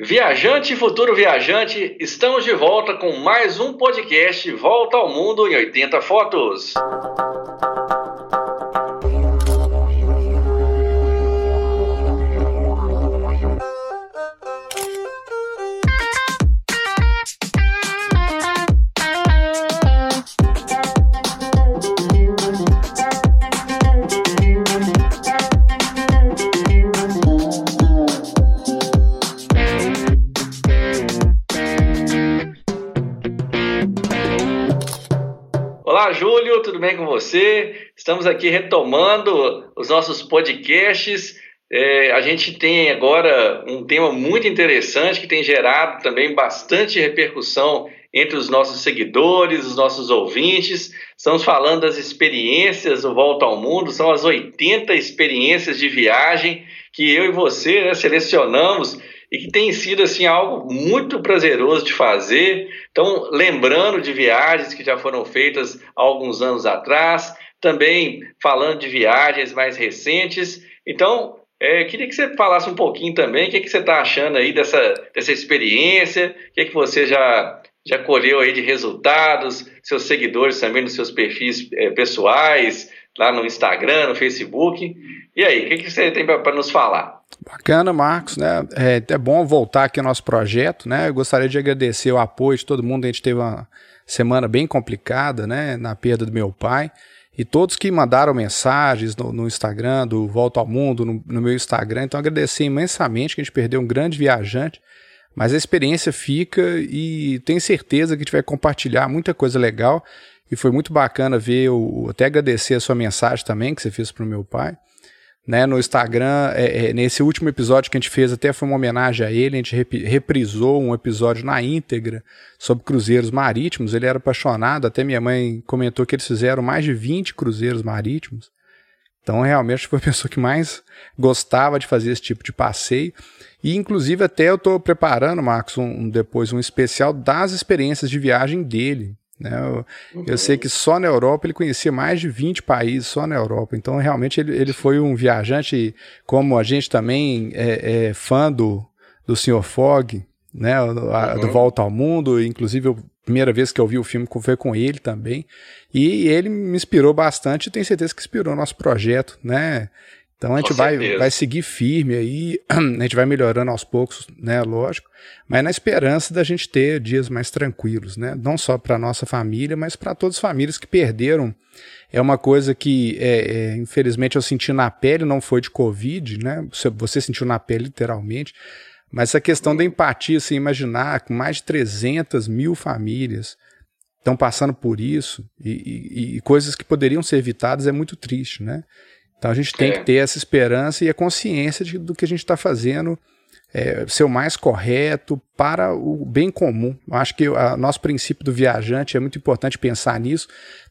Viajante e futuro viajante, estamos de volta com mais um podcast Volta ao Mundo em 80 Fotos. Você? Estamos aqui retomando os nossos podcasts. É, a gente tem agora um tema muito interessante que tem gerado também bastante repercussão entre os nossos seguidores, os nossos ouvintes. Estamos falando das experiências do Volta ao Mundo, são as 80 experiências de viagem que eu e você né, selecionamos e que tem sido assim algo muito prazeroso de fazer. Então, lembrando de viagens que já foram feitas há alguns anos atrás, também falando de viagens mais recentes. Então, é, queria que você falasse um pouquinho também o que, que você está achando aí dessa, dessa experiência, o que, que você já, já colheu aí de resultados, seus seguidores também nos seus perfis é, pessoais, lá no Instagram, no Facebook. E aí, o que, que você tem para nos falar? Bacana, Marcos, né? É, é bom voltar aqui ao nosso projeto, né? Eu gostaria de agradecer o apoio de todo mundo. A gente teve uma semana bem complicada, né? Na perda do meu pai. E todos que mandaram mensagens no, no Instagram, do Volta ao Mundo, no, no, meu Instagram. Então, agradecer imensamente que a gente perdeu um grande viajante. Mas a experiência fica e tenho certeza que a gente vai compartilhar muita coisa legal. E foi muito bacana ver, o, até agradecer a sua mensagem também que você fez para o meu pai né, no Instagram, é, é, nesse último episódio que a gente fez, até foi uma homenagem a ele, a gente rep reprisou um episódio na íntegra sobre cruzeiros marítimos, ele era apaixonado, até minha mãe comentou que eles fizeram mais de 20 cruzeiros marítimos, então realmente foi a pessoa que mais gostava de fazer esse tipo de passeio, e inclusive até eu estou preparando, Marcos, um, depois um especial das experiências de viagem dele? Eu, uhum. eu, sei que só na Europa ele conhecia mais de 20 países, só na Europa. Então, realmente, ele, ele foi um viajante, como a gente também é, é fã do, do Sr. Fogg, né? A, uhum. do Volta ao Mundo. Inclusive, a primeira vez que eu vi o filme foi com ele também. E ele me inspirou bastante e tenho certeza que inspirou nosso projeto, né? Então a gente vai, vai seguir firme aí, a gente vai melhorando aos poucos, né, lógico, mas na esperança da gente ter dias mais tranquilos, né, não só para nossa família, mas para todas as famílias que perderam. É uma coisa que, é, é, infelizmente, eu senti na pele, não foi de Covid, né, você sentiu na pele literalmente, mas essa questão da empatia, assim, imaginar com mais de 300 mil famílias estão passando por isso e, e, e coisas que poderiam ser evitadas é muito triste, né? Então a gente tem é. que ter essa esperança e a consciência de, do que a gente está fazendo é, ser o mais correto para o bem comum. Eu acho que o nosso princípio do viajante é muito importante pensar nisso.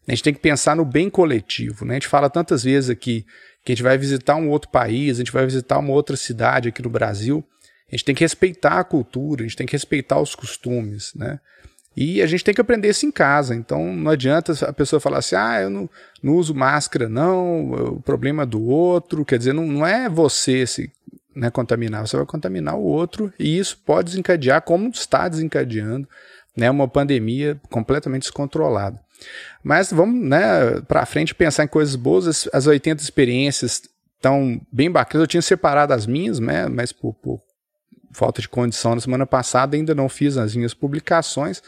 A gente tem que pensar no bem coletivo. Né? A gente fala tantas vezes aqui que a gente vai visitar um outro país, a gente vai visitar uma outra cidade aqui no Brasil. A gente tem que respeitar a cultura, a gente tem que respeitar os costumes, né? E a gente tem que aprender isso em casa. Então não adianta a pessoa falar assim: ah, eu não, não uso máscara, não, o problema é do outro. Quer dizer, não, não é você se né, contaminar, você vai contaminar o outro. E isso pode desencadear, como está desencadeando, né, uma pandemia completamente descontrolada. Mas vamos né, para frente pensar em coisas boas. As, as 80 experiências estão bem bacanas. Eu tinha separado as minhas, né, mas por, por falta de condição na semana passada, ainda não fiz as minhas publicações.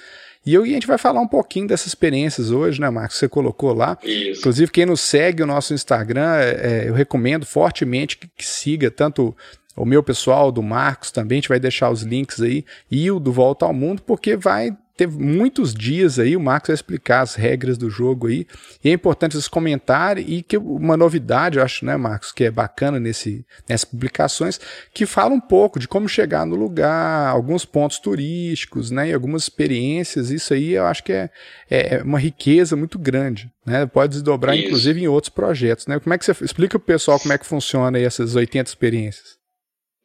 E, eu, e a gente vai falar um pouquinho dessas experiências hoje, né, Marcos? Você colocou lá. Isso. Inclusive, quem nos segue o nosso Instagram, é, é, eu recomendo fortemente que, que siga tanto o meu pessoal, do Marcos também, a gente vai deixar os links aí, e o do Volta ao Mundo, porque vai teve muitos dias aí, o Marcos vai explicar as regras do jogo aí, e é importante vocês comentarem, e que uma novidade, eu acho, né, Marcos, que é bacana nesse, nessas publicações, que fala um pouco de como chegar no lugar, alguns pontos turísticos, né, e algumas experiências, isso aí eu acho que é, é uma riqueza muito grande, né, pode desdobrar isso. inclusive em outros projetos, né, como é que você, explica pro pessoal como é que funciona aí essas 80 experiências.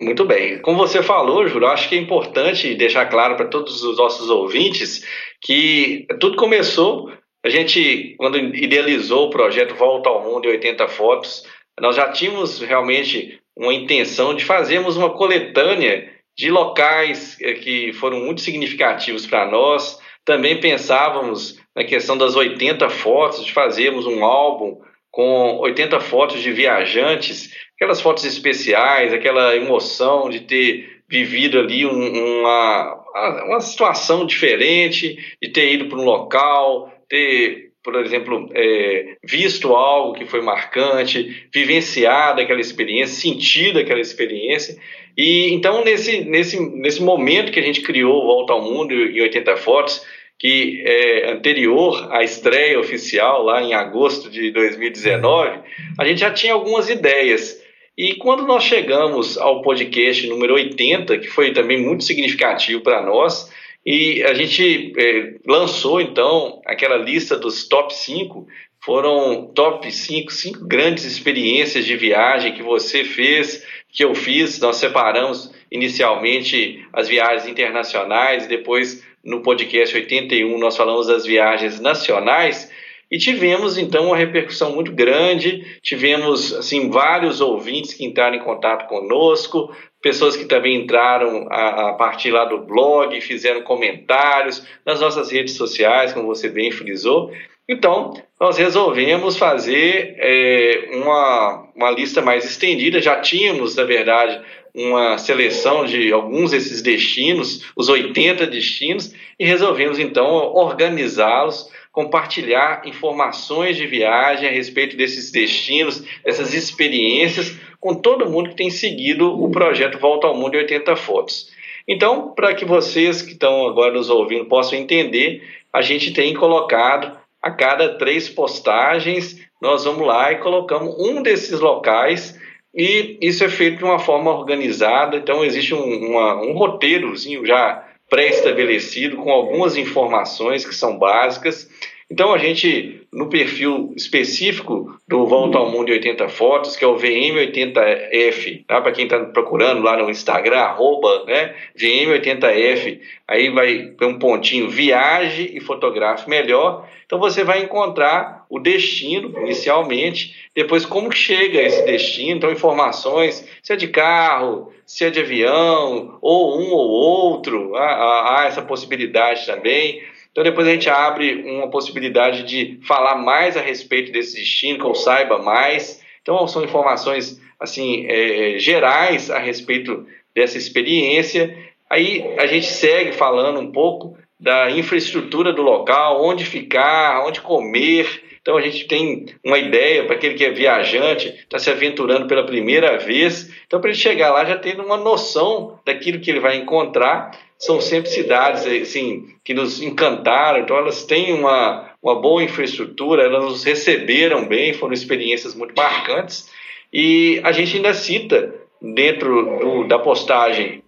Muito bem. Como você falou, Júlio, acho que é importante deixar claro para todos os nossos ouvintes que tudo começou, a gente, quando idealizou o projeto Volta ao Mundo em 80 Fotos, nós já tínhamos realmente uma intenção de fazermos uma coletânea de locais é, que foram muito significativos para nós. Também pensávamos na questão das 80 fotos, de fazermos um álbum com 80 fotos de viajantes, aquelas fotos especiais, aquela emoção de ter vivido ali uma, uma situação diferente, de ter ido para um local, ter, por exemplo, é, visto algo que foi marcante, vivenciado aquela experiência, sentido aquela experiência. E então, nesse, nesse, nesse momento que a gente criou Volta ao Mundo em 80 Fotos, que é anterior à estreia oficial, lá em agosto de 2019, a gente já tinha algumas ideias. E quando nós chegamos ao podcast número 80, que foi também muito significativo para nós, e a gente é, lançou então aquela lista dos top 5, foram top 5, cinco grandes experiências de viagem que você fez, que eu fiz. Nós separamos inicialmente as viagens internacionais, depois no podcast 81 nós falamos das viagens nacionais e tivemos então uma repercussão muito grande, tivemos assim vários ouvintes que entraram em contato conosco, pessoas que também entraram a, a partir lá do blog, fizeram comentários nas nossas redes sociais, como você bem frisou. Então, nós resolvemos fazer é, uma, uma lista mais estendida. Já tínhamos, na verdade, uma seleção de alguns desses destinos, os 80 destinos, e resolvemos então organizá-los, compartilhar informações de viagem a respeito desses destinos, dessas experiências, com todo mundo que tem seguido o projeto Volta ao Mundo em 80 Fotos. Então, para que vocês que estão agora nos ouvindo possam entender, a gente tem colocado a cada três postagens, nós vamos lá e colocamos um desses locais e isso é feito de uma forma organizada, então existe um, uma, um roteirozinho já pré-estabelecido com algumas informações que são básicas. Então a gente, no perfil específico do Volta ao Mundo 80 Fotos, que é o VM80F, tá? para quem está procurando lá no Instagram, arroba né? VM80F, aí vai ter um pontinho viaje e fotografe melhor. Então você vai encontrar o destino inicialmente, depois como que chega esse destino, então informações, se é de carro, se é de avião, ou um ou outro, há, há essa possibilidade também. Então depois a gente abre uma possibilidade de falar mais a respeito desse destino, que eu saiba mais. Então são informações assim é, gerais a respeito dessa experiência. Aí a gente segue falando um pouco da infraestrutura do local, onde ficar, onde comer. Então a gente tem uma ideia para aquele que é viajante, está se aventurando pela primeira vez. Então para ele chegar lá já tendo uma noção daquilo que ele vai encontrar são sempre cidades assim, que nos encantaram, então elas têm uma, uma boa infraestrutura, elas nos receberam bem, foram experiências muito marcantes. E a gente ainda cita dentro do, da postagem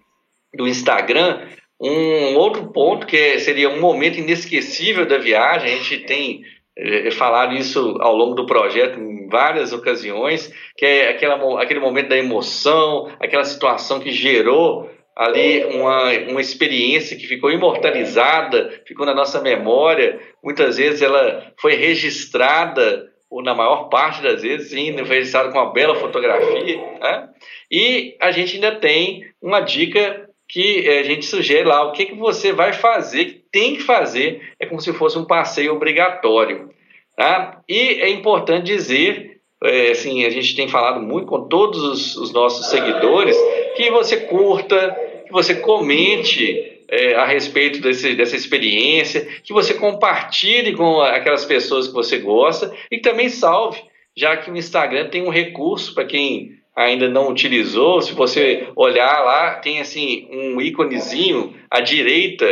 do Instagram um outro ponto que seria um momento inesquecível da viagem. A gente tem é, falado isso ao longo do projeto em várias ocasiões, que é aquela, aquele momento da emoção, aquela situação que gerou ali uma, uma experiência que ficou imortalizada, ficou na nossa memória. Muitas vezes ela foi registrada, ou na maior parte das vezes, sim, foi registrada com uma bela fotografia. Né? E a gente ainda tem uma dica que a gente sugere lá, o que, que você vai fazer, que tem que fazer, é como se fosse um passeio obrigatório. Tá? E é importante dizer, é, assim, a gente tem falado muito com todos os, os nossos seguidores, que você curta, que você comente é, a respeito desse, dessa experiência, que você compartilhe com aquelas pessoas que você gosta e que também salve, já que o Instagram tem um recurso para quem ainda não utilizou, se você olhar lá, tem assim um íconezinho à direita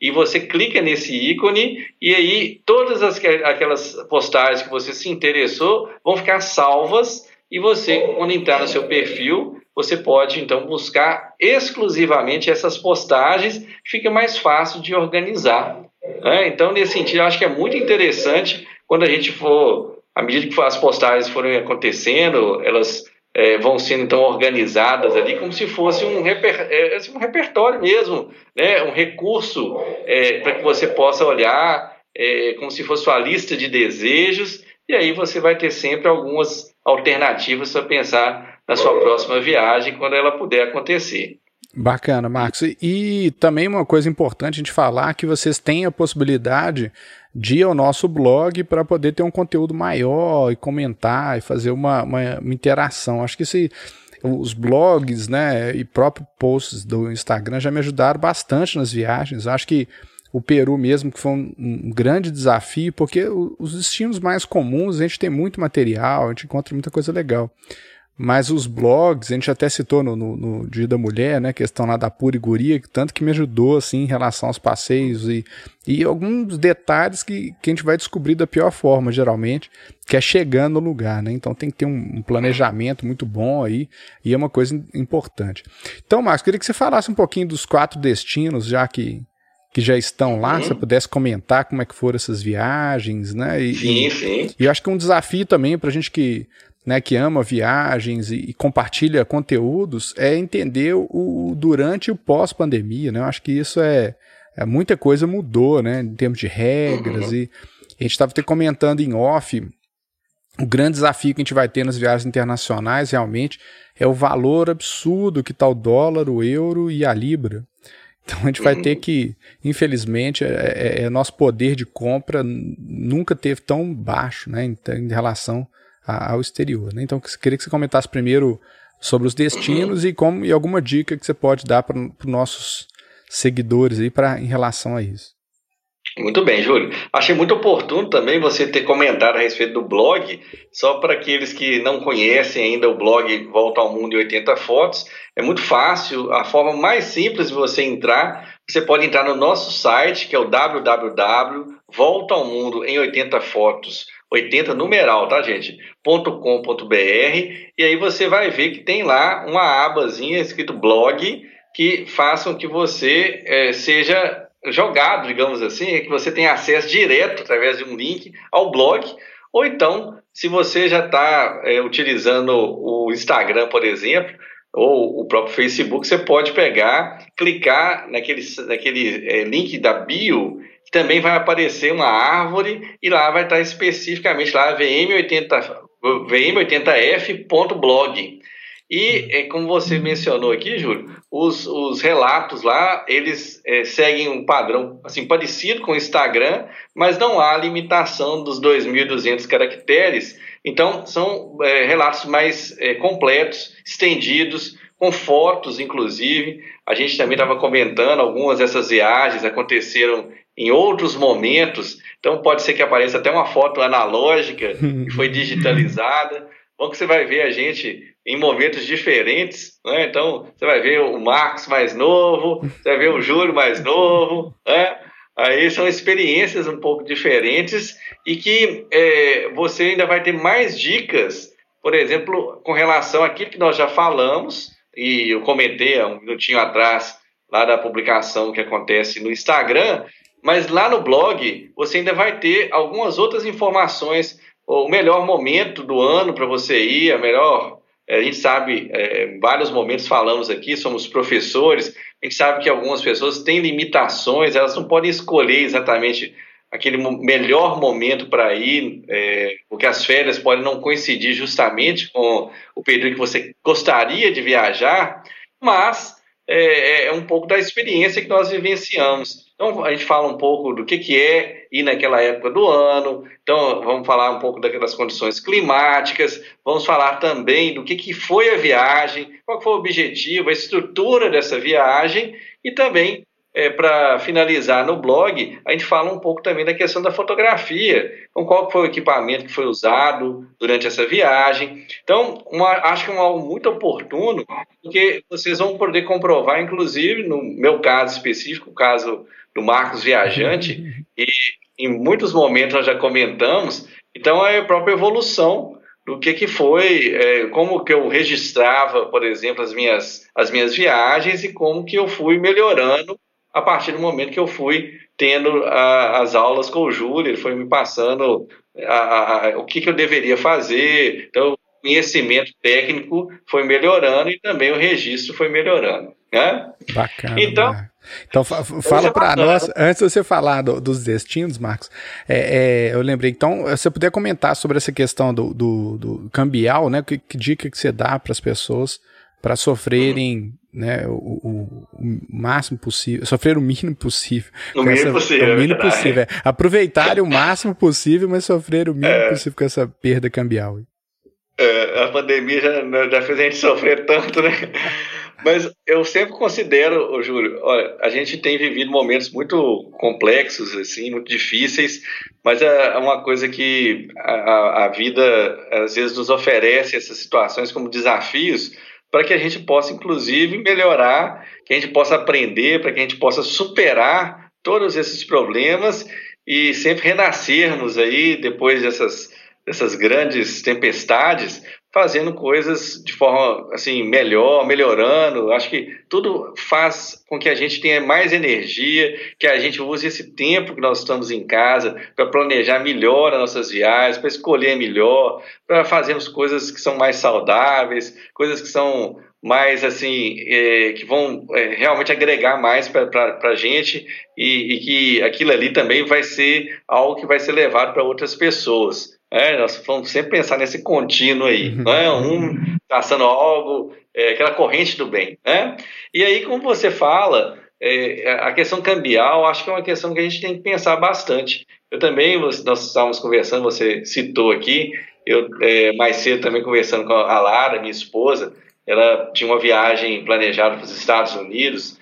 e você clica nesse ícone e aí todas as, aquelas postagens que você se interessou vão ficar salvas e você, quando entrar no seu perfil, você pode então buscar exclusivamente essas postagens, fica mais fácil de organizar. Né? Então, nesse sentido, eu acho que é muito interessante quando a gente for, à medida que as postagens forem acontecendo, elas é, vão sendo então organizadas ali como se fosse um, reper, é, assim, um repertório mesmo, né? um recurso é, para que você possa olhar é, como se fosse uma lista de desejos e aí você vai ter sempre algumas alternativas para pensar na sua próxima viagem quando ela puder acontecer. Bacana, Marcos. E também uma coisa importante a gente falar que vocês têm a possibilidade de ir ao nosso blog para poder ter um conteúdo maior e comentar e fazer uma, uma, uma interação. Acho que esse, os blogs né, e próprios posts do Instagram já me ajudaram bastante nas viagens. Acho que o Peru mesmo, que foi um, um, grande desafio, porque os destinos mais comuns a gente tem muito material, a gente encontra muita coisa legal. Mas os blogs, a gente até citou no, no, no Dia da Mulher, né? Questão lá da pura guria, tanto que me ajudou, assim, em relação aos passeios e, e alguns detalhes que, que a gente vai descobrir da pior forma, geralmente, que é chegando no lugar, né? Então tem que ter um, um planejamento muito bom aí e é uma coisa importante. Então, Marcos, queria que você falasse um pouquinho dos quatro destinos, já que, que já estão lá, uhum. se você pudesse comentar como é que foram essas viagens, né? E, sim, sim. E eu acho que é um desafio também para a gente que né, que ama viagens e, e, compartilha conteúdos, é entender o, o durante e o pós-pandemia, né? Eu acho que isso é, é, muita coisa mudou, né, em termos de regras uhum. e a gente estava comentando em off o grande desafio que a gente vai ter nas viagens internacionais realmente é o valor absurdo que está o dólar, o euro e a libra. Então a gente vai ter que, infelizmente, é, é, é, nosso poder de compra nunca teve tão baixo né, em, em relação ao exterior. Né? Então, queria que você comentasse primeiro sobre os destinos e como e alguma dica que você pode dar para os nossos seguidores aí para em relação a isso. Muito bem, Júlio. Achei muito oportuno também você ter comentado a respeito do blog, só para aqueles que não conhecem ainda o blog Volta ao Mundo em 80 Fotos. É muito fácil, a forma mais simples de você entrar, você pode entrar no nosso site, que é o www.voltaomundo em 80 fotos 80 numeral, tá, gente? .com.br e aí você vai ver que tem lá uma abazinha escrito blog que façam que você é, seja jogado, digamos assim, que você tenha acesso direto através de um link ao blog, ou então, se você já está é, utilizando o Instagram, por exemplo, ou o próprio Facebook, você pode pegar, clicar naquele, naquele é, link da bio também vai aparecer uma árvore e lá vai estar especificamente lá VM80, vm80f.blog. E, é, como você mencionou aqui, Júlio, os, os relatos lá, eles é, seguem um padrão assim parecido com o Instagram, mas não há limitação dos 2.200 caracteres. Então, são é, relatos mais é, completos, estendidos, com fotos, inclusive. A gente também estava comentando, algumas dessas viagens aconteceram em outros momentos. Então pode ser que apareça até uma foto analógica que foi digitalizada. Bom que você vai ver a gente em momentos diferentes, né? Então você vai ver o Marcos mais novo, você vai ver o Júlio mais novo, né? Aí são experiências um pouco diferentes e que é, você ainda vai ter mais dicas, por exemplo, com relação àquilo que nós já falamos, e eu comentei há um minutinho atrás, lá da publicação que acontece no Instagram, mas lá no blog você ainda vai ter algumas outras informações, o melhor momento do ano para você ir, a melhor. Eh, a gente sabe, é, vários momentos falamos aqui, somos professores, a gente sabe que algumas pessoas têm limitações, elas não podem escolher exatamente aquele melhor momento para ir, é, porque as férias podem não coincidir justamente com o período que você gostaria de viajar, mas é, é um pouco da experiência que nós vivenciamos. Então, a gente fala um pouco do que, que é ir naquela época do ano, então vamos falar um pouco das condições climáticas, vamos falar também do que, que foi a viagem, qual foi o objetivo, a estrutura dessa viagem. E também é, para finalizar no blog, a gente fala um pouco também da questão da fotografia, então qual foi o equipamento que foi usado durante essa viagem. Então, uma, acho que é um algo muito oportuno, porque vocês vão poder comprovar, inclusive, no meu caso específico, o caso do Marcos Viajante, e em muitos momentos nós já comentamos, então é a própria evolução do que, que foi, é, como que eu registrava, por exemplo, as minhas, as minhas viagens e como que eu fui melhorando a partir do momento que eu fui tendo a, as aulas com o Júlio, ele foi me passando a, a, o que, que eu deveria fazer, então o conhecimento técnico foi melhorando e também o registro foi melhorando. Né? Bacana. Então, né? Então fala para nós, antes de você falar do, dos destinos, Marcos, é, é, eu lembrei, então, se você puder comentar sobre essa questão do, do, do cambial, né? Que, que, dica que você dá para as pessoas para sofrerem né, o, o, o, máximo possível, sofrer o mínimo possível. O mínimo essa, possível. O mínimo é possível. É. Aproveitarem o máximo possível, mas sofrer o mínimo é. possível com essa perda cambial. É, a pandemia já, já fez a gente sofrer tanto, né? Mas eu sempre considero, Júlio, olha, a gente tem vivido momentos muito complexos, assim, muito difíceis, mas é uma coisa que a, a vida às vezes nos oferece essas situações como desafios para que a gente possa, inclusive, melhorar, que a gente possa aprender, para que a gente possa superar todos esses problemas e sempre renascermos aí depois dessas, dessas grandes tempestades fazendo coisas de forma assim melhor, melhorando. Acho que tudo faz com que a gente tenha mais energia, que a gente use esse tempo que nós estamos em casa para planejar melhor as nossas viagens, para escolher melhor, para fazermos coisas que são mais saudáveis, coisas que são mais assim é, que vão é, realmente agregar mais para a gente e, e que aquilo ali também vai ser algo que vai ser levado para outras pessoas. É, nós vamos sempre pensar nesse contínuo aí, uhum. não é? Um traçando algo, é, aquela corrente do bem, né? E aí, como você fala, é, a questão cambial, acho que é uma questão que a gente tem que pensar bastante. Eu também, nós estávamos conversando, você citou aqui, eu é, mais cedo também conversando com a Lara, minha esposa, ela tinha uma viagem planejada para os Estados Unidos,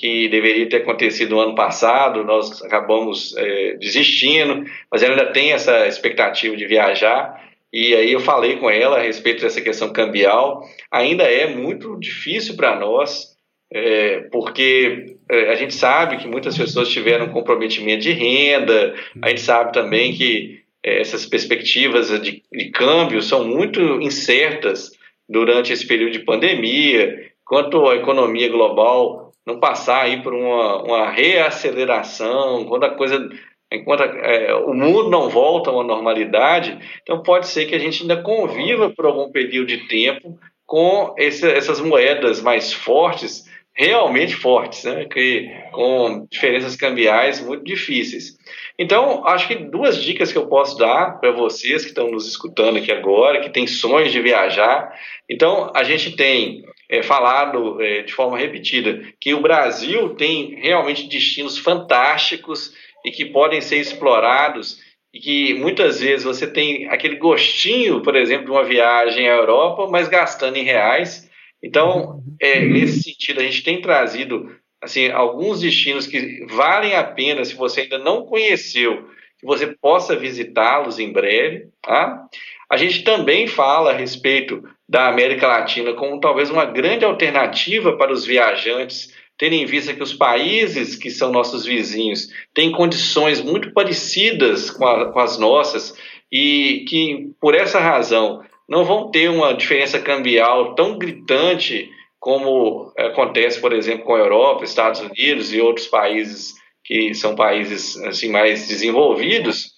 que deveria ter acontecido no ano passado, nós acabamos é, desistindo, mas ela ainda tem essa expectativa de viajar. E aí eu falei com ela a respeito dessa questão cambial. Ainda é muito difícil para nós, é, porque é, a gente sabe que muitas pessoas tiveram comprometimento de renda, a gente sabe também que é, essas perspectivas de, de câmbio são muito incertas durante esse período de pandemia, quanto à economia global não passar aí por uma, uma reaceleração, quando a coisa enquanto é, o mundo não volta a uma normalidade, então pode ser que a gente ainda conviva por algum período de tempo com esse, essas moedas mais fortes, realmente fortes, né? que, com diferenças cambiais muito difíceis. Então, acho que duas dicas que eu posso dar para vocês que estão nos escutando aqui agora, que têm sonhos de viajar. Então, a gente tem é, falado é, de forma repetida que o Brasil tem realmente destinos fantásticos e que podem ser explorados e que muitas vezes você tem aquele gostinho, por exemplo, de uma viagem à Europa, mas gastando em reais. Então, é, nesse sentido, a gente tem trazido assim alguns destinos que valem a pena se você ainda não conheceu, que você possa visitá-los em breve. Tá? A gente também fala a respeito da América Latina como talvez uma grande alternativa para os viajantes, tendo em vista que os países que são nossos vizinhos têm condições muito parecidas com, a, com as nossas e que, por essa razão, não vão ter uma diferença cambial tão gritante como acontece, por exemplo, com a Europa, Estados Unidos e outros países que são países assim mais desenvolvidos.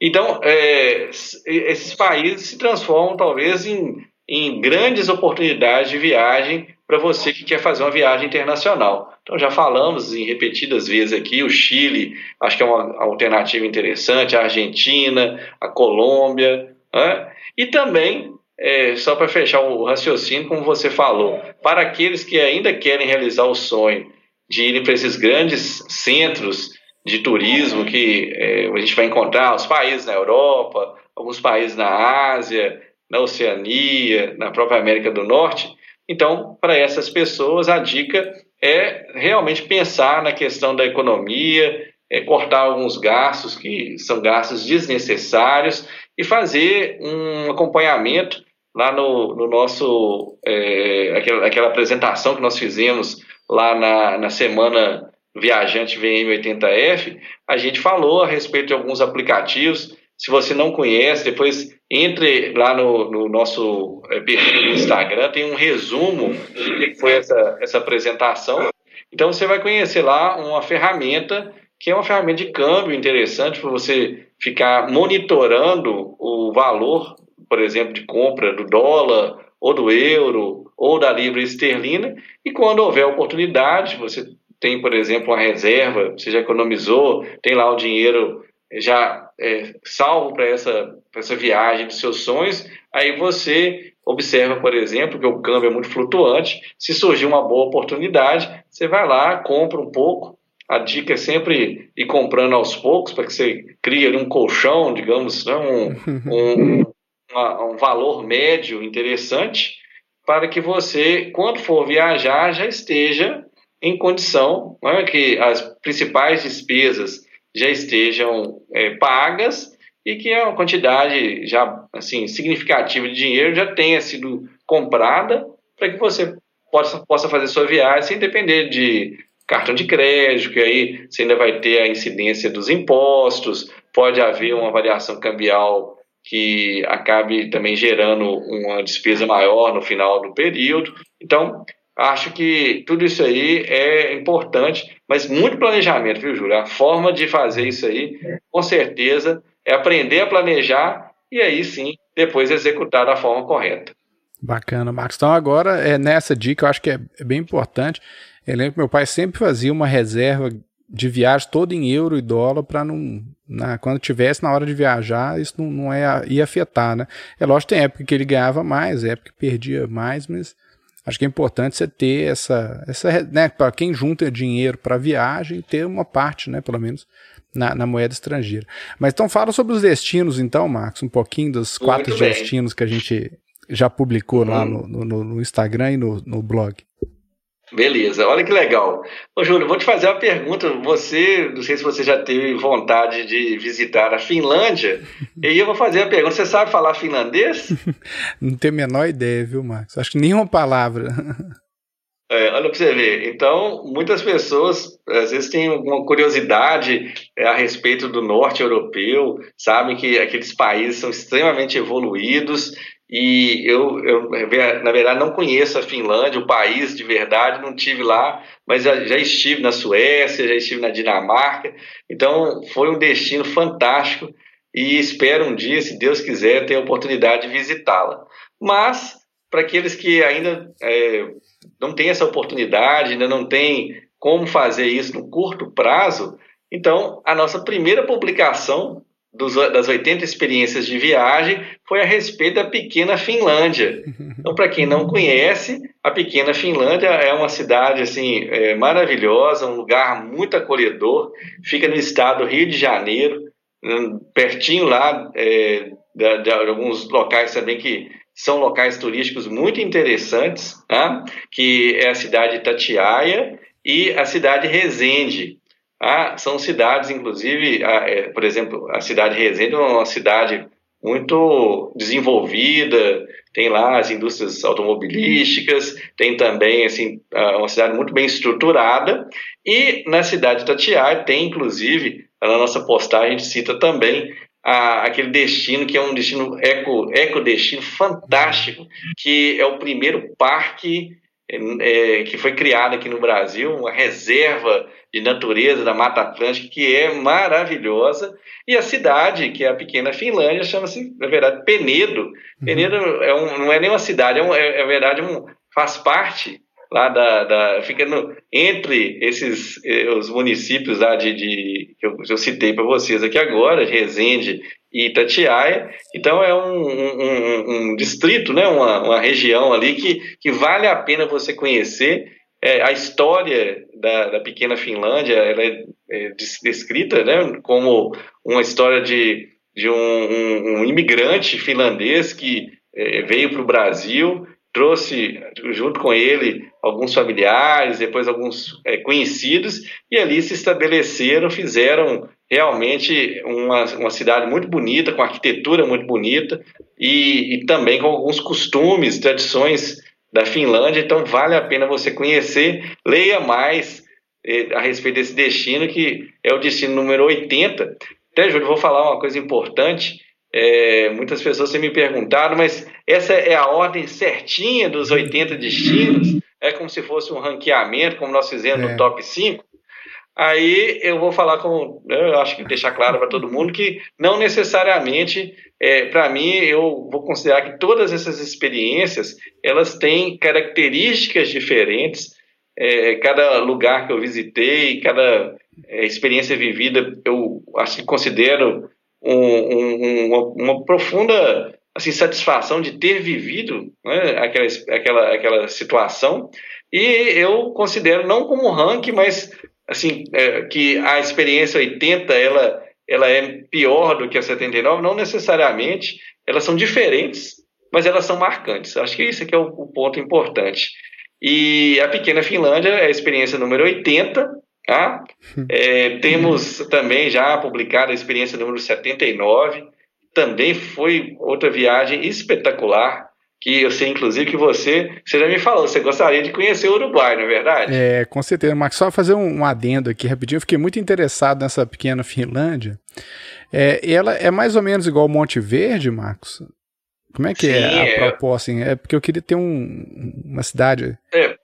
Então, é, esses países se transformam talvez em, em grandes oportunidades de viagem para você que quer fazer uma viagem internacional. Então, já falamos em repetidas vezes aqui, o Chile, acho que é uma alternativa interessante, a Argentina, a Colômbia, né? e também, é, só para fechar o raciocínio, como você falou, para aqueles que ainda querem realizar o sonho de irem para esses grandes centros de turismo que é, a gente vai encontrar os países na Europa, alguns países na Ásia, na Oceania, na própria América do Norte. Então, para essas pessoas, a dica é realmente pensar na questão da economia, é cortar alguns gastos que são gastos desnecessários e fazer um acompanhamento lá no, no nosso é, aquela, aquela apresentação que nós fizemos lá na, na semana viajante VM80F, a gente falou a respeito de alguns aplicativos. Se você não conhece, depois entre lá no, no nosso eh, perfil do Instagram, tem um resumo do que foi essa, essa apresentação. Então você vai conhecer lá uma ferramenta que é uma ferramenta de câmbio interessante para você ficar monitorando o valor, por exemplo, de compra do dólar ou do euro ou da libra esterlina e quando houver oportunidade, você tem, por exemplo, uma reserva, você já economizou, tem lá o dinheiro já é, salvo para essa, essa viagem dos seus sonhos, aí você observa, por exemplo, que o câmbio é muito flutuante. Se surgir uma boa oportunidade, você vai lá, compra um pouco. A dica é sempre ir comprando aos poucos para que você crie ali um colchão, digamos, né, um, um, uma, um valor médio interessante para que você, quando for viajar, já esteja em condição né, que as principais despesas já estejam é, pagas e que a quantidade já assim significativa de dinheiro já tenha sido comprada para que você possa, possa fazer sua viagem sem depender de cartão de crédito, que aí você ainda vai ter a incidência dos impostos, pode haver uma variação cambial que acabe também gerando uma despesa maior no final do período. Então, acho que tudo isso aí é importante, mas muito planejamento, viu, Júlio? A forma de fazer isso aí, com certeza, é aprender a planejar e aí sim, depois executar da forma correta. Bacana, Marcos. Então agora, é nessa dica, eu acho que é, bem importante. Eu lembro que meu pai sempre fazia uma reserva de viagem toda em euro e dólar para não. Na, quando tivesse na hora de viajar, isso não, não é, ia afetar, né? É lógico que tem época que ele ganhava mais, época que perdia mais, mas acho que é importante você ter essa. essa né, para quem junta dinheiro para viagem, ter uma parte, né, pelo menos, na, na, moeda estrangeira. Mas então fala sobre os destinos, então, Marcos, um pouquinho dos quatro destinos que a gente já publicou hum. lá no, no, no, Instagram e no, no blog. Beleza, olha que legal. Ô, Júlio, vou te fazer uma pergunta. Você, não sei se você já teve vontade de visitar a Finlândia, e eu vou fazer a pergunta: você sabe falar finlandês? não tenho a menor ideia, viu, Marcos? Acho que nenhuma palavra. É, olha para você ver. Então, muitas pessoas às vezes têm alguma curiosidade é, a respeito do norte europeu, sabem que aqueles países são extremamente evoluídos e eu, eu, na verdade, não conheço a Finlândia, o país de verdade, não tive lá, mas já, já, estive na Suécia, já estive na Dinamarca. Então, foi um destino fantástico e espero um dia, se Deus quiser, ter a oportunidade de visitá-la. Mas, para aqueles que ainda é, não têm essa oportunidade, ainda não têm como fazer isso no curto prazo, então, a nossa primeira publicação dos, das 80 experiências de viagem foi a respeito da pequena Finlândia. Então, para quem não conhece, a pequena Finlândia é uma cidade assim é, maravilhosa, um lugar muito acolhedor, fica no estado do Rio de Janeiro, hum, pertinho lá é, de, de, alguns locais também que são locais turísticos muito interessantes, tá? que é a cidade de Itatiaia e a cidade de Resende. Ah, são cidades, inclusive, a, é, por exemplo, a cidade de Resende é uma cidade muito desenvolvida, tem lá as indústrias automobilísticas, tem também assim uma cidade muito bem estruturada e na cidade de Tatiaia tem inclusive na nossa postagem a gente cita também a, aquele destino que é um destino eco, eco destino fantástico que é o primeiro parque é, que foi criado aqui no Brasil, uma reserva de natureza da Mata Atlântica que é maravilhosa. E a cidade, que é a pequena Finlândia, chama-se, na verdade, Penedo. Uhum. Penedo é um, não é nem uma cidade, é, um, é, é, verdade, um, faz parte lá da, da fica no, entre esses eh, os municípios lá de, de que eu, eu citei para vocês aqui agora, Resende e Itatiaia. Então é um, um, um distrito, né, uma, uma, região ali que, que vale a pena você conhecer. É, a história da, da, pequena Finlândia ela é, é descrita né, como uma história de, de um, um imigrante finlandês que é, veio para o Brasil, trouxe junto com ele alguns familiares, depois alguns é, conhecidos, e ali se estabeleceram, fizeram realmente uma, uma cidade muito bonita, com arquitetura muito bonita e, e também com alguns costumes, tradições da Finlândia. Então vale a pena você conhecer, leia mais eh, a respeito desse destino, que é o destino número 80. Até, Júlio, vou falar uma coisa importante. É, muitas pessoas têm me perguntado, mas essa é a ordem certinha dos 80 destinos? É como se fosse um ranqueamento, como nós fizemos é. no top 5? Aí eu vou falar com, eu acho que deixar claro para todo mundo que não necessariamente, é, para mim, eu vou considerar que todas essas experiências elas têm características diferentes. É, cada lugar que eu visitei, cada é, experiência vivida, eu acho que considero um, um, uma, uma, profunda assim, satisfação de ter vivido né, aquela, aquela, aquela situação. E eu considero não como ranking, mas assim é, que a experiência 80 ela, ela é pior do que a 79, não necessariamente. Elas são diferentes, mas elas são marcantes. Acho que isso aqui é o, o ponto importante. E a pequena Finlândia é a experiência número 80, Tá? É, temos também já publicado a experiência número 79, também foi outra viagem espetacular, que eu sei inclusive que você, você já me falou, você gostaria de conhecer o Uruguai, não é verdade? É, com certeza, Max, só fazer um, um adendo aqui rapidinho, eu fiquei muito interessado nessa pequena Finlândia, é, ela é mais ou menos igual Monte Verde, Marcos? Como é que é Sim, é a proposta? Assim? É porque eu queria ter um, uma cidade é.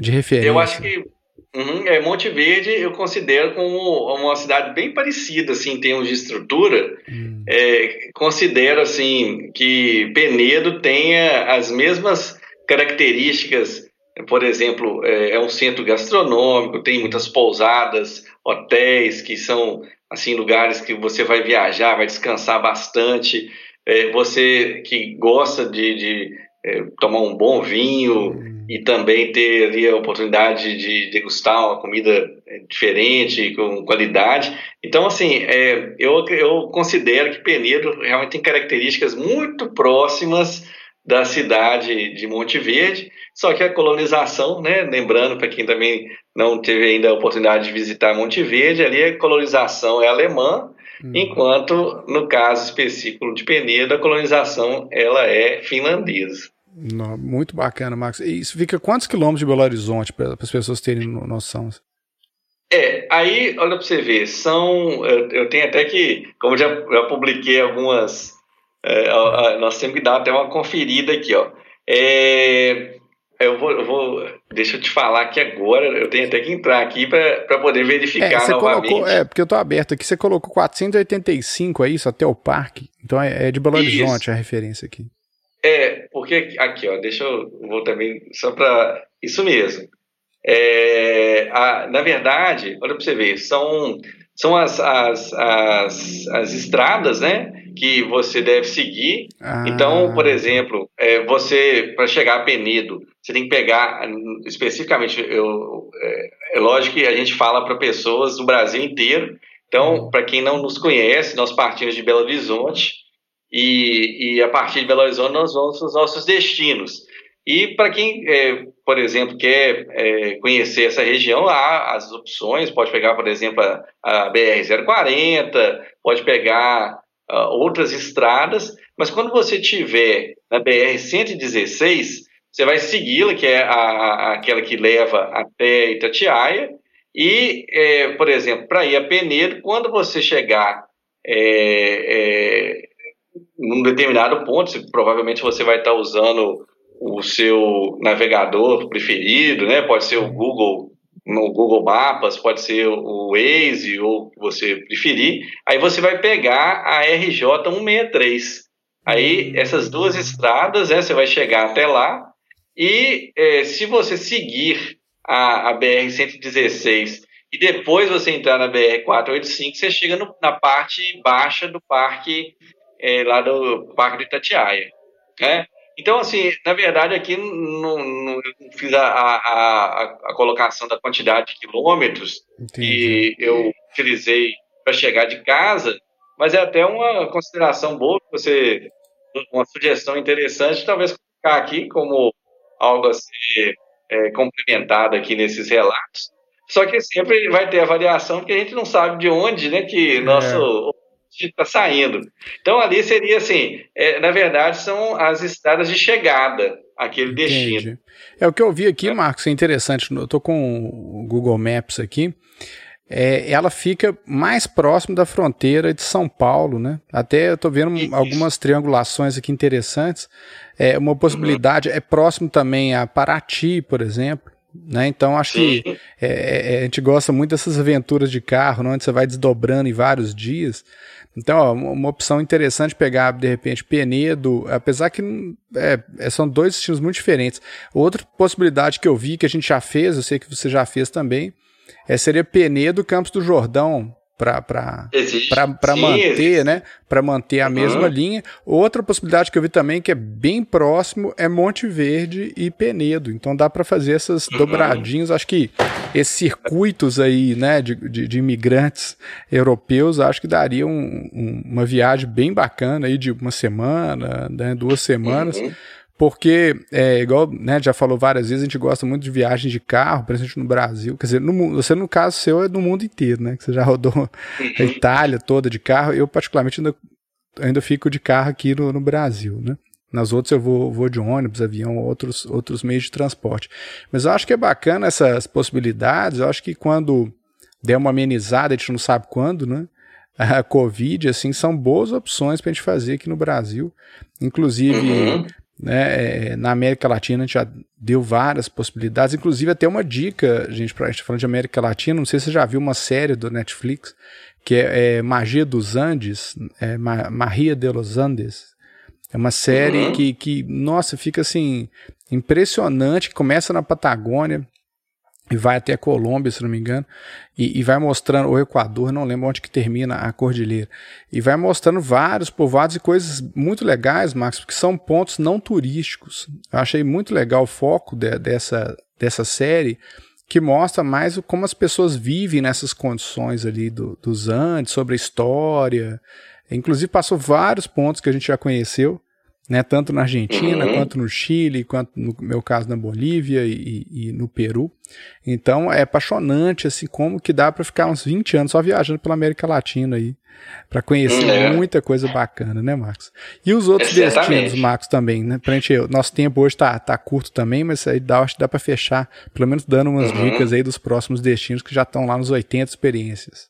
de referência. Eu acho que Uhum, é, Monte Verde eu considero como uma cidade bem parecida assim, em termos de estrutura. Uhum. É, considero assim que Penedo tenha as mesmas características. Por exemplo, é, é um centro gastronômico, tem muitas pousadas, hotéis que são assim lugares que você vai viajar, vai descansar bastante. É, você que gosta de, de é, tomar um bom vinho, uhum e também ter ali a oportunidade de degustar uma comida é, diferente, com qualidade. Então, assim, é, eu, eu considero que Penedo realmente tem características muito próximas da cidade de Monte Verde, só que a colonização, né, lembrando para quem também não teve ainda a oportunidade de visitar Monte Verde, ali a colonização é alemã, hum. enquanto no caso específico de Penedo, a colonização ela é finlandesa. Muito bacana, Max. E isso fica quantos quilômetros de Belo Horizonte para as pessoas terem noção? É, aí, olha para você ver, são. Eu, eu, tenho até que, como já, já publiquei algumas. É, nós temos que dar até uma conferida aqui, ó. É, eu, vou, eu vou. Deixa eu te falar aqui agora, eu tenho até que entrar aqui para poder verificar é, novamente. Colocou, é, porque eu estou aberto aqui, você colocou 485, é isso, até o parque. Então é, é de Belo Horizonte isso. a referência aqui. É, porque aqui, ó, deixa eu vou também só para isso mesmo. É, a, na verdade, olha para você ver, são são as, as, as, as, estradas, né, que você deve seguir. Ah. Então, por exemplo, é, você para chegar a Penedo, você tem que pegar especificamente. Eu, é, é lógico que a gente fala para pessoas do Brasil inteiro. Então, para quem não nos conhece, nós partimos de Belo Horizonte e, e a partir de Belo Horizonte nós vamos para os nossos destinos. E para quem, é, por exemplo, quer é, conhecer essa região, há as opções, pode pegar, por exemplo, a, a BR-040, pode pegar uh, outras estradas, mas quando você tiver na BR-116, você vai segui-la, que é a, a, aquela que leva até Itatiaia, e, é, por exemplo, para ir a Penedo, quando você chegar é, é num determinado ponto, provavelmente você vai estar usando o seu navegador preferido, né? Pode ser o Google, no Google Maps, pode ser o Waze ou o que você preferir. Aí você vai pegar a RJ 163. Aí essas duas estradas, né, você vai chegar até lá e é, se você seguir a, a BR 116 e depois você entrar na BR 485, você chega no, na parte baixa do Parque é, lá do Parque de Itatiaia. Né? Então, assim, na verdade, aqui não, não fiz a, a, a, colocação da quantidade de quilômetros Entendi. que eu utilizei para chegar de casa, mas é até uma consideração boa, você, uma sugestão interessante, talvez colocar aqui como algo a ser é, complementado aqui nesses relatos. Só que sempre vai ter a variação, porque a gente não sabe de onde né, que é. nosso está saindo. Então ali seria assim, é, na verdade são as estradas de chegada aquele Entendi. destino. É o que eu vi aqui, é. Marcos, é interessante. Eu estou com o Google Maps aqui. É, ela fica mais próximo da fronteira de São Paulo, né? Até eu estou vendo Isso. algumas triangulações aqui interessantes. É, uma possibilidade uhum. é próximo também a Paraty, por exemplo. Né? Então acho Sim. que é, é, a gente gosta muito dessas aventuras de carro, né? onde você vai desdobrando em vários dias. Então, ó, uma opção interessante pegar, de repente, Penedo, apesar que é, é, são dois estilos muito diferentes. Outra possibilidade que eu vi, que a gente já fez, eu sei que você já fez também, é, seria Penedo, Campos do Jordão, para manter, né? Para manter a uhum. mesma linha. Outra possibilidade que eu vi também que é bem próximo é Monte Verde e Penedo. Então dá para fazer essas uhum. dobradinhas. Acho que esses circuitos aí, né, de, de, de imigrantes europeus, acho que daria um, um, uma viagem bem bacana aí de uma semana, né, duas semanas. Uhum porque, é, igual né, já falou várias vezes, a gente gosta muito de viagem de carro, principalmente no Brasil. Quer dizer, no, você, no caso seu, é no mundo inteiro, né? Que você já rodou uhum. a Itália toda de carro. Eu, particularmente, ainda, ainda fico de carro aqui no, no Brasil, né? Nas outras eu vou, vou de ônibus, avião, outros, outros meios de transporte. Mas eu acho que é bacana essas possibilidades. Eu acho que quando der uma amenizada, a gente não sabe quando, né? A Covid, assim, são boas opções para a gente fazer aqui no Brasil. Inclusive, uhum. Né? É, na América Latina a gente já deu várias possibilidades, inclusive até uma dica, gente, pra gente falando de América Latina, não sei se você já viu uma série do Netflix, que é, é Magia dos Andes, é, Maria de los Andes. É uma série uhum. que, que, nossa, fica assim, impressionante, começa na Patagônia, e vai até a Colômbia, se não me engano, e, e, vai mostrando o Equador, não lembro onde que termina a cordilheira, e vai mostrando vários povoados e coisas muito legais, Max, porque são pontos não turísticos. Eu achei muito legal o foco de, dessa, dessa série, que mostra mais como as pessoas vivem nessas condições ali do, dos Andes, sobre a história. Inclusive passou vários pontos que a gente já conheceu, né, tanto na Argentina, uhum. quanto no Chile, quanto no meu caso na Bolívia e, e, no Peru. Então é apaixonante assim como que dá para ficar uns 20 anos só viajando pela América Latina aí, para conhecer é. muita coisa bacana, né, Marcos? E os outros Exatamente. destinos, Marcos, também, né? Pra gente, nosso tempo hoje tá, tá curto também, mas aí dá, acho que dá para fechar, pelo menos dando umas uhum. dicas aí dos próximos destinos que já estão lá nos 80 experiências.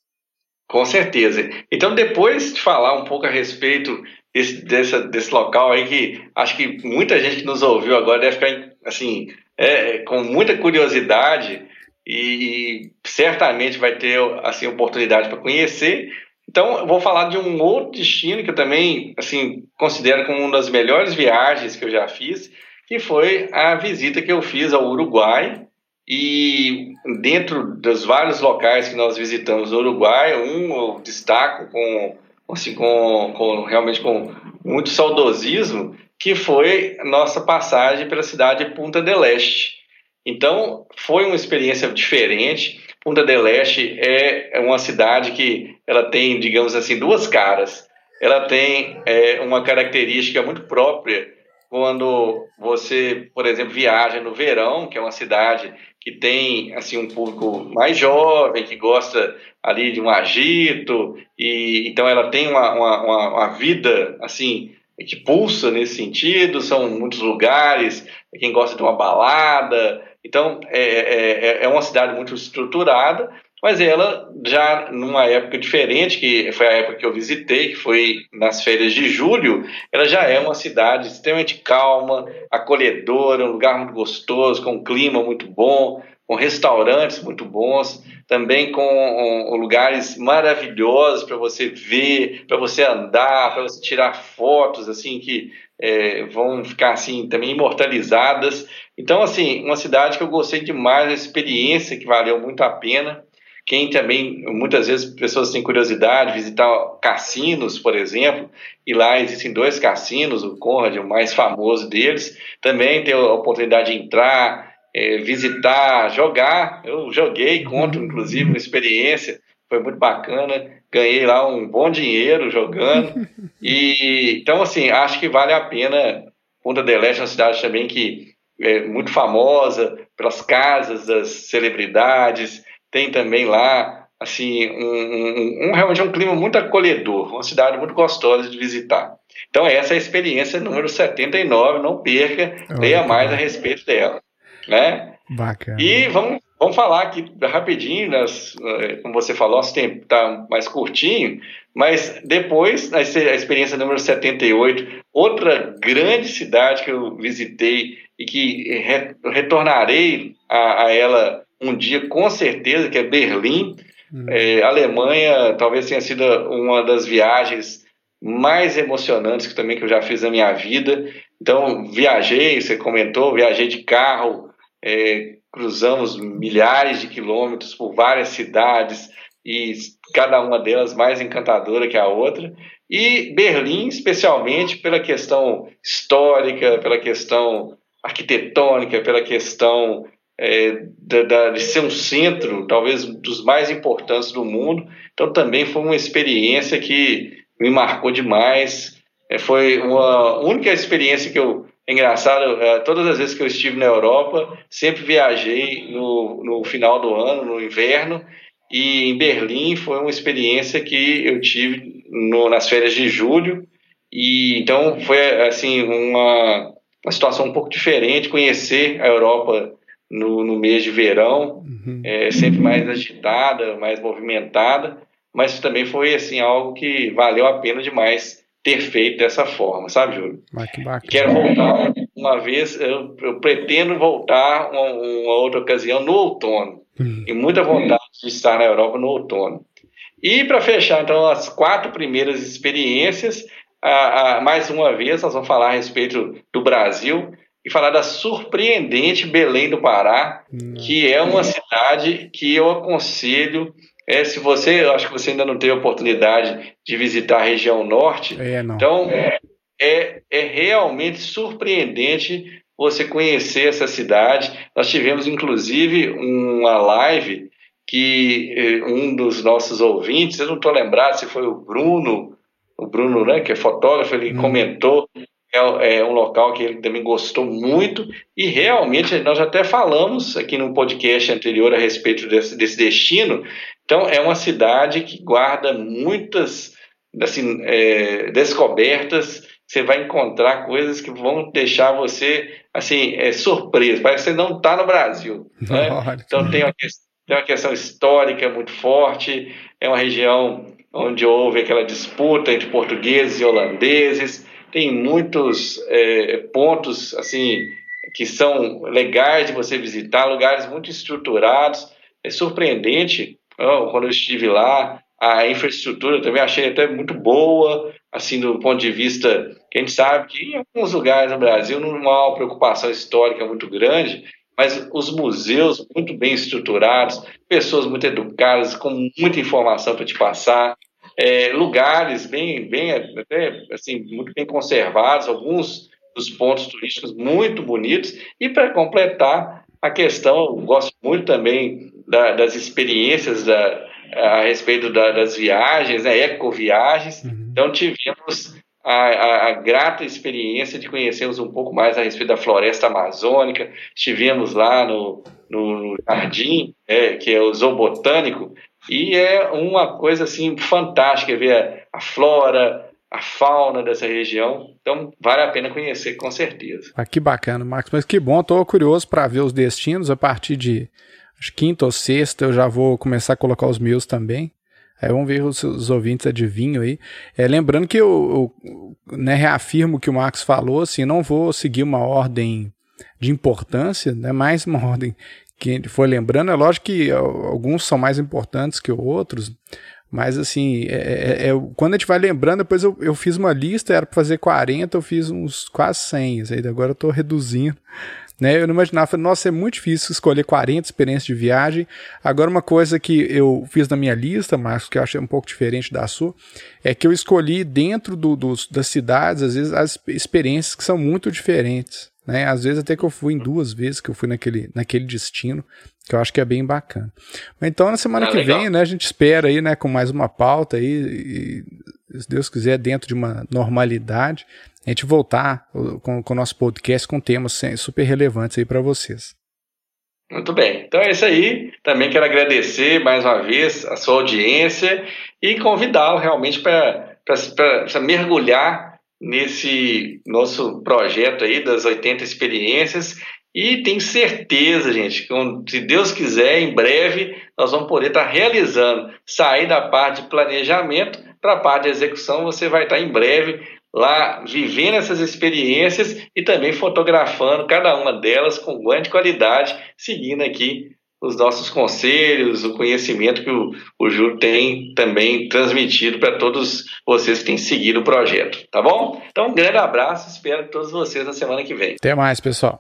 Com certeza. Então, depois de falar um pouco a respeito desse, desse local aí que acho que muita gente que nos ouviu agora deve ficar assim, é, com muita curiosidade e, e certamente vai ter assim oportunidade para conhecer. Então, eu vou falar de um outro destino que eu também assim considero como uma das melhores viagens que eu já fiz, que foi a visita que eu fiz ao Uruguai. E dentro dos vários locais que nós visitamos no Uruguai, um eu destaco com assim, com, com realmente com muito saudosismo, que foi nossa passagem pela cidade de Punta del Este. Então, foi uma experiência diferente. Punta del Este é uma cidade que ela tem, digamos assim, duas caras. Ela tem é, uma característica muito própria quando você, por exemplo, viaja no verão, que é uma cidade que tem assim um público mais jovem, que gosta ali de um agito, e então ela tem uma, uma, uma vida assim que pulsa nesse sentido, são muitos lugares, quem gosta de uma balada, então é, é, é uma cidade muito estruturada, mas ela já numa época diferente, que foi a época que eu visitei, que foi nas férias de julho, ela já é uma cidade extremamente calma, acolhedora, um lugar muito gostoso, com um clima muito bom, com restaurantes muito bons, também com lugares maravilhosos para você ver, para você andar, para você tirar fotos assim que é, vão ficar assim também imortalizadas. Então assim, uma cidade que eu gostei demais, a experiência que valeu muito a pena. Quem também, muitas vezes, pessoas têm curiosidade, visitar cassinos, por exemplo, e lá existem dois cassinos, o Conrad, o mais famoso deles, também tem a oportunidade de entrar, é, visitar, jogar. Eu joguei, conto, inclusive, uma experiência, foi muito bacana, ganhei lá um bom dinheiro jogando. E então, assim, acho que vale a pena. Punta del Este é uma cidade também que é muito famosa pelas casas das celebridades, tem também lá assim um, um, um, realmente um clima muito acolhedor, uma cidade muito gostosa de visitar. Então essa é a experiência número 79, não perca, leia mais a respeito dela, né? Bacana. E vamos, vamos falar aqui rapidinho, nas, eh, como você falou, nosso tempo está mais curtinho, mas depois, a experiência número 78, outra grande cidade que eu visitei e que retornarei a, a ela um dia com certeza, que é Berlim. Uhum. É, Alemanha talvez tenha sido uma das viagens mais emocionantes que também que eu já fiz na minha vida. Então, viajei, você comentou, viajei de carro, é, cruzamos milhares de quilômetros por várias cidades e cada uma delas mais encantadora que a outra. E Berlim, especialmente pela questão histórica, pela questão arquitetônica, pela questão é, da, da, de ser um centro, talvez dos mais importantes do mundo. Então, também foi uma experiência que me marcou demais. É, foi uma única experiência que eu. É engraçado, é, todas as vezes que eu estive na Europa, sempre viajei no, no final do ano, no inverno, e em Berlim foi uma experiência que eu tive no, nas férias de julho. E então foi assim uma, uma situação um pouco diferente conhecer a Europa no, no mês de verão, uhum. é, sempre mais agitada, mais movimentada, mas também foi assim algo que valeu a pena demais ter feito dessa forma, sabe, Júlio? que Quero voltar uma vez, eu, eu pretendo voltar uma, uma, outra ocasião no outono, uhum. e muita vontade de estar na Europa no outono. E para fechar, então, as quatro primeiras experiências, a, a, mais uma vez, nós vamos falar a respeito do Brasil e falar da surpreendente Belém do Pará, que é uma cidade que eu aconselho. É, se você, eu acho que você ainda não teve oportunidade de visitar a região norte, é, então é, é, é realmente surpreendente você conhecer essa cidade. Nós tivemos inclusive uma live que eh, um dos nossos ouvintes, eu não estou lembrado se foi o Bruno, o Bruno, né, que é fotógrafo, ele hum. comentou é, é, um local que ele também gostou muito e realmente nós até falamos aqui no podcast anterior a respeito desse, desse destino. Então é uma cidade que guarda muitas assim é, descobertas. Você vai encontrar coisas que vão deixar você assim é, surpreso. Parece que você não está no Brasil. Né? Então tem uma, tem uma questão histórica muito forte. É uma região onde houve aquela disputa entre portugueses e holandeses tem muitos é, pontos assim que são legais de você visitar, lugares muito estruturados. É surpreendente quando eu estive lá, a infraestrutura também achei até muito boa, assim do ponto de vista que a gente sabe que em alguns lugares no Brasil não há uma preocupação histórica muito grande, mas os museus muito bem estruturados, pessoas muito educadas, com muita informação para te passar é, lugares bem, bem até, assim, muito bem conservados, alguns dos pontos turísticos muito bonitos. E para completar a questão, gosto muito também da, das experiências da, a respeito da, das viagens, né, ecoviagens. Uhum. Então tivemos a, a, a, grata experiência de conhecermos um pouco mais a respeito da floresta amazônica. Estivemos lá no, no jardim, é, que é o zoobotânico, e é uma coisa assim fantástica ver a flora, a fauna dessa região. Então, vale a pena conhecer, com certeza. Ah, que bacana, Marcos. Mas que bom, estou curioso para ver os destinos. A partir de acho, quinta ou sexta eu já vou começar a colocar os meus também. Aí vamos ver os, os ouvintes adivinham aí. É, lembrando que eu, eu né, reafirmo o que o Marcos falou, assim, não vou seguir uma ordem de importância, né, mais uma ordem que foi lembrando. É lógico que alguns são mais importantes que outros, mas assim, é, é, é, quando a gente vai lembrando, depois eu, eu fiz uma lista, era para fazer 40, eu fiz uns quase 100, aí agora eu tô reduzindo. Né? Eu não imaginava, nossa, é muito difícil escolher 40 experiências de viagem. Agora, uma coisa que eu fiz na minha lista, Marcos, que eu achei um pouco diferente da sua, é que eu escolhi dentro do, dos, das cidades, às vezes, as experiências que são muito diferentes. Né? Às vezes até que eu fui em duas vezes que eu fui naquele, naquele destino, que eu acho que é bem bacana. Então na semana ah, que legal. vem, né, a gente espera aí, né, com mais uma pauta aí, e, se Deus quiser, dentro de uma normalidade, a gente voltar com, com o nosso podcast com temas super relevantes aí para vocês. Muito bem. Então é isso aí. Também quero agradecer mais uma vez a sua audiência e convidá-lo realmente para mergulhar nesse nosso projeto aí das 80 experiências. E tenho certeza, gente, que se Deus quiser, em breve nós vamos poder estar realizando, sair da parte de planejamento para a parte de execução, você vai estar em breve lá vivendo essas experiências e também fotografando cada uma delas com grande qualidade, seguindo aqui os nossos conselhos, o conhecimento que o, o Júlio tem também transmitido para todos vocês que têm seguido o projeto, tá bom? Então, um grande abraço, espero todos vocês na semana que vem. Até mais, pessoal.